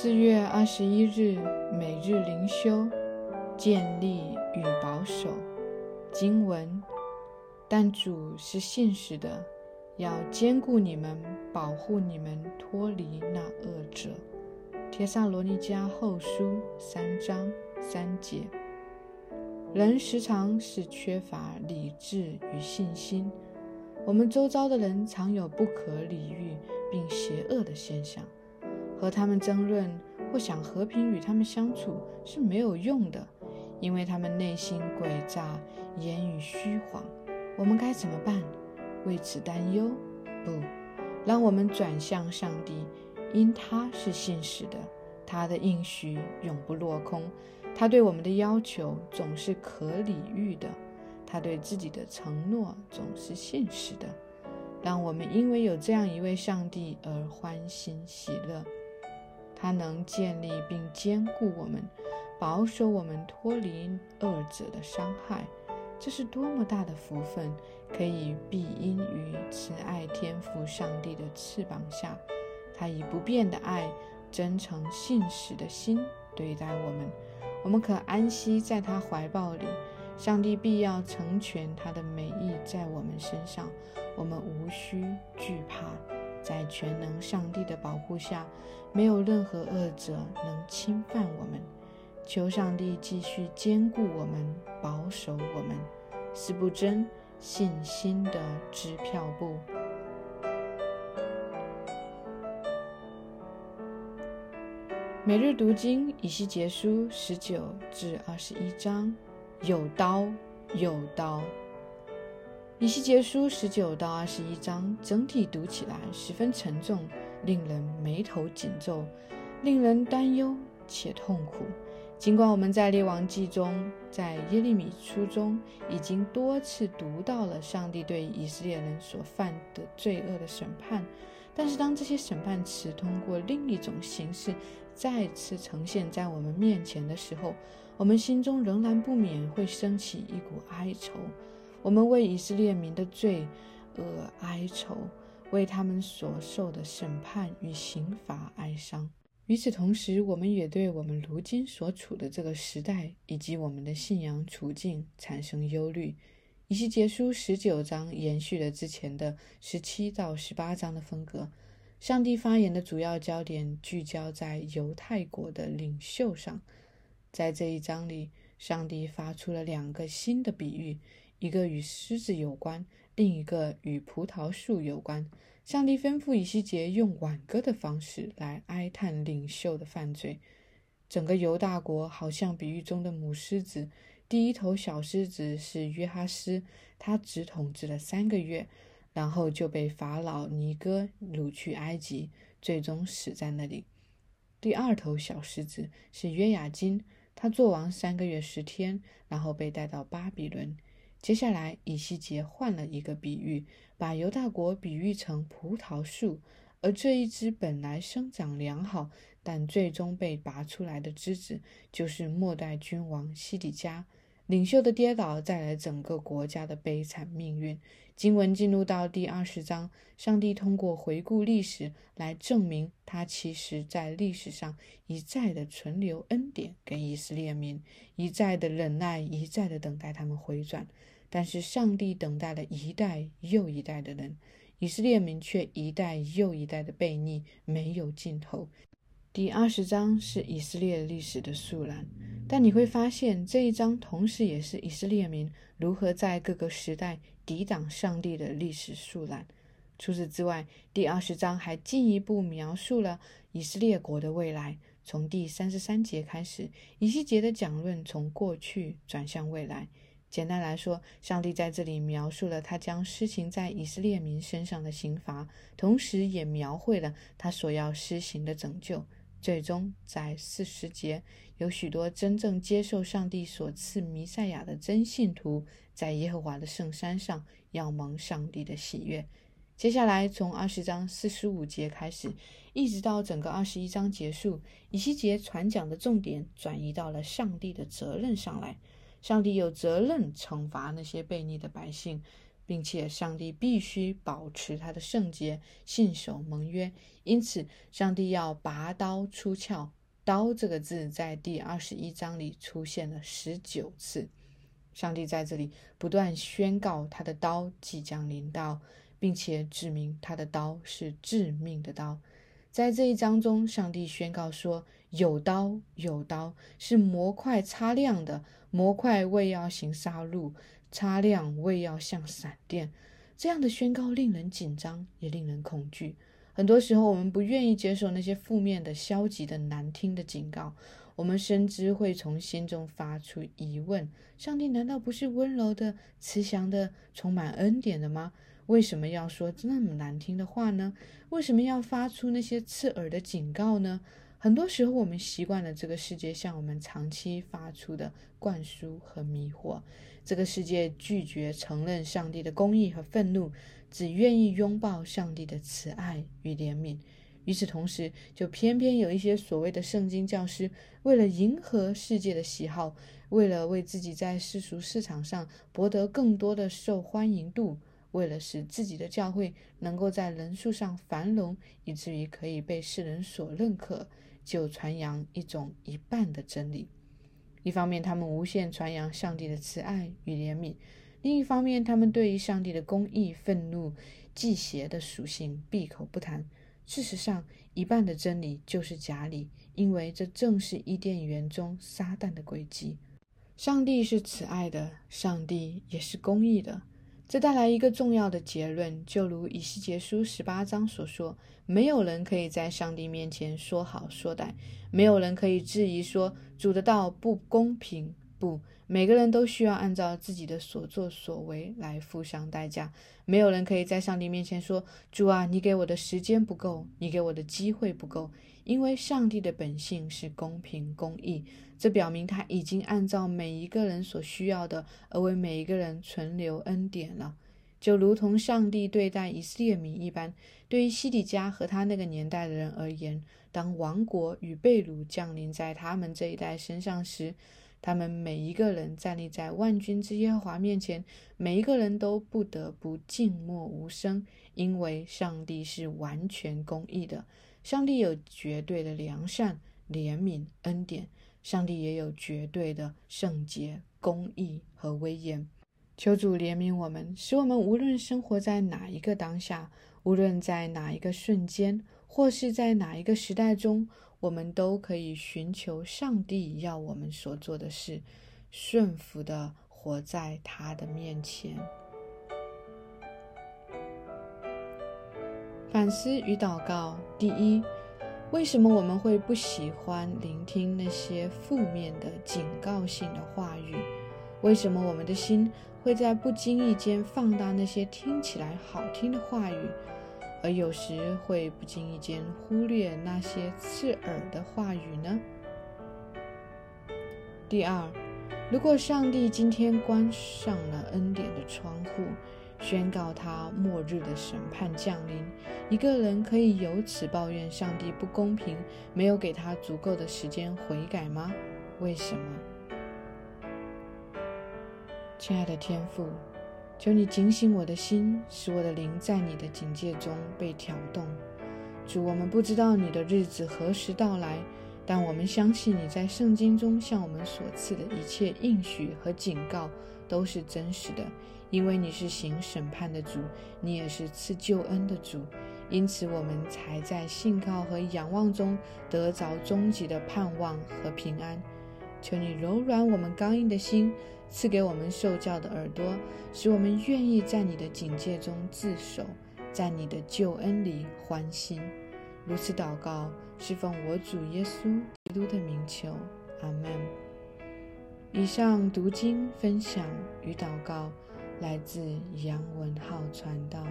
四月二十一日，每日灵修，建立与保守。经文：但主是信实的，要兼顾你们，保护你们，脱离那恶者。帖撒罗尼迦后书三章三节。人时常是缺乏理智与信心，我们周遭的人常有不可理喻并邪恶的现象。和他们争论或想和平与他们相处是没有用的，因为他们内心诡诈，言语虚谎。我们该怎么办？为此担忧？不，让我们转向上帝，因他是信实的，他的应许永不落空，他对我们的要求总是可理喻的，他对自己的承诺总是信实的。让我们因为有这样一位上帝而欢欣喜乐。他能建立并兼顾我们，保守我们脱离恶者的伤害，这是多么大的福分！可以庇荫于慈爱天赋上帝的翅膀下，他以不变的爱、真诚信实的心对待我们，我们可安息在他怀抱里。上帝必要成全他的美意在我们身上，我们无需惧怕。在全能上帝的保护下，没有任何恶者能侵犯我们。求上帝继续兼顾我们，保守我们。四不真信心的支票簿。每日读经以西结书十九至二十一章。有刀，有刀。以西结书十九到二十一章，整体读起来十分沉重，令人眉头紧皱，令人担忧且痛苦。尽管我们在列王记中，在耶利米书中已经多次读到了上帝对以色列人所犯的罪恶的审判，但是当这些审判词通过另一种形式再次呈现在我们面前的时候，我们心中仍然不免会升起一股哀愁。我们为以色列民的罪恶哀愁，为他们所受的审判与刑罚哀伤。与此同时，我们也对我们如今所处的这个时代以及我们的信仰处境产生忧虑。以西结书十九章延续了之前的十七到十八章的风格。上帝发言的主要焦点聚焦在犹太国的领袖上。在这一章里，上帝发出了两个新的比喻。一个与狮子有关，另一个与葡萄树有关。上帝吩咐以西结用挽歌的方式来哀叹领袖的犯罪。整个犹大国好像比喻中的母狮子。第一头小狮子是约哈斯，他只统治了三个月，然后就被法老尼哥掳去埃及，最终死在那里。第二头小狮子是约雅金，他做王三个月十天，然后被带到巴比伦。接下来，以西结换了一个比喻，把犹大国比喻成葡萄树，而这一支本来生长良好，但最终被拔出来的枝子，就是末代君王西底家。领袖的跌倒带来整个国家的悲惨命运。经文进入到第二十章，上帝通过回顾历史来证明，他其实在历史上一再的存留恩典给以色列民，一再的忍耐，一再的等待他们回转。但是上帝等待了一代又一代的人，以色列民却一代又一代的悖逆，没有尽头。第二十章是以色列历史的速览，但你会发现这一章同时也是以色列民如何在各个时代抵挡上帝的历史速览。除此之外，第二十章还进一步描述了以色列国的未来。从第三十三节开始，以西结的讲论从过去转向未来。简单来说，上帝在这里描述了他将施行在以色列民身上的刑罚，同时也描绘了他所要施行的拯救。最终，在四十节，有许多真正接受上帝所赐弥赛亚的真信徒，在耶和华的圣山上要蒙上帝的喜悦。接下来，从二十章四十五节开始，一直到整个二十一章结束，以西结传讲的重点转移到了上帝的责任上来。上帝有责任惩罚那些悖逆的百姓，并且上帝必须保持他的圣洁，信守盟约。因此，上帝要拔刀出鞘。刀这个字在第二十一章里出现了十九次。上帝在这里不断宣告他的刀即将临到，并且指明他的刀是致命的刀。在这一章中，上帝宣告说：“有刀，有刀，是模块擦亮的模块，为要行杀戮。”擦亮胃要像闪电，这样的宣告令人紧张，也令人恐惧。很多时候，我们不愿意接受那些负面的、消极的、难听的警告。我们深知会从心中发出疑问：上帝难道不是温柔的、慈祥的、充满恩典的吗？为什么要说那么难听的话呢？为什么要发出那些刺耳的警告呢？很多时候，我们习惯了这个世界向我们长期发出的灌输和迷惑。这个世界拒绝承认上帝的公义和愤怒，只愿意拥抱上帝的慈爱与怜悯。与此同时，就偏偏有一些所谓的圣经教师，为了迎合世界的喜好，为了为自己在世俗市场上博得更多的受欢迎度，为了使自己的教会能够在人数上繁荣，以至于可以被世人所认可。就传扬一种一半的真理。一方面，他们无限传扬上帝的慈爱与怜悯；另一方面，他们对于上帝的公义、愤怒、忌邪的属性闭口不谈。事实上，一半的真理就是假理，因为这正是伊甸园中撒旦的诡计。上帝是慈爱的，上帝也是公义的。这带来一个重要的结论，就如以西结书十八章所说：“没有人可以在上帝面前说好说歹，没有人可以质疑说主的道不公平。不，每个人都需要按照自己的所作所为来付上代价。没有人可以在上帝面前说：主啊，你给我的时间不够，你给我的机会不够。因为上帝的本性是公平公义。”这表明他已经按照每一个人所需要的，而为每一个人存留恩典了，就如同上帝对待以色列民一般。对于西底家和他那个年代的人而言，当王国与被掳降临在他们这一代身上时，他们每一个人站立在万军之耶和华面前，每一个人都不得不静默无声，因为上帝是完全公义的，上帝有绝对的良善、怜悯、恩典。上帝也有绝对的圣洁、公义和威严。求主怜悯我们，使我们无论生活在哪一个当下，无论在哪一个瞬间，或是在哪一个时代中，我们都可以寻求上帝要我们所做的事，顺服的活在他的面前。反思与祷告：第一。为什么我们会不喜欢聆听那些负面的警告性的话语？为什么我们的心会在不经意间放大那些听起来好听的话语，而有时会不经意间忽略那些刺耳的话语呢？第二，如果上帝今天关上了恩典的窗户，宣告他末日的审判降临，一个人可以由此抱怨上帝不公平，没有给他足够的时间悔改吗？为什么？亲爱的天父，求你警醒我的心，使我的灵在你的警戒中被挑动。主，我们不知道你的日子何时到来，但我们相信你在圣经中向我们所赐的一切应许和警告都是真实的。因为你是行审判的主，你也是赐救恩的主，因此我们才在信靠和仰望中得着终极的盼望和平安。求你柔软我们刚硬的心，赐给我们受教的耳朵，使我们愿意在你的警戒中自守，在你的救恩里欢心。如此祷告，是奉我主耶稣基督的名求，阿门。以上读经分享与祷告。来自杨文浩传道。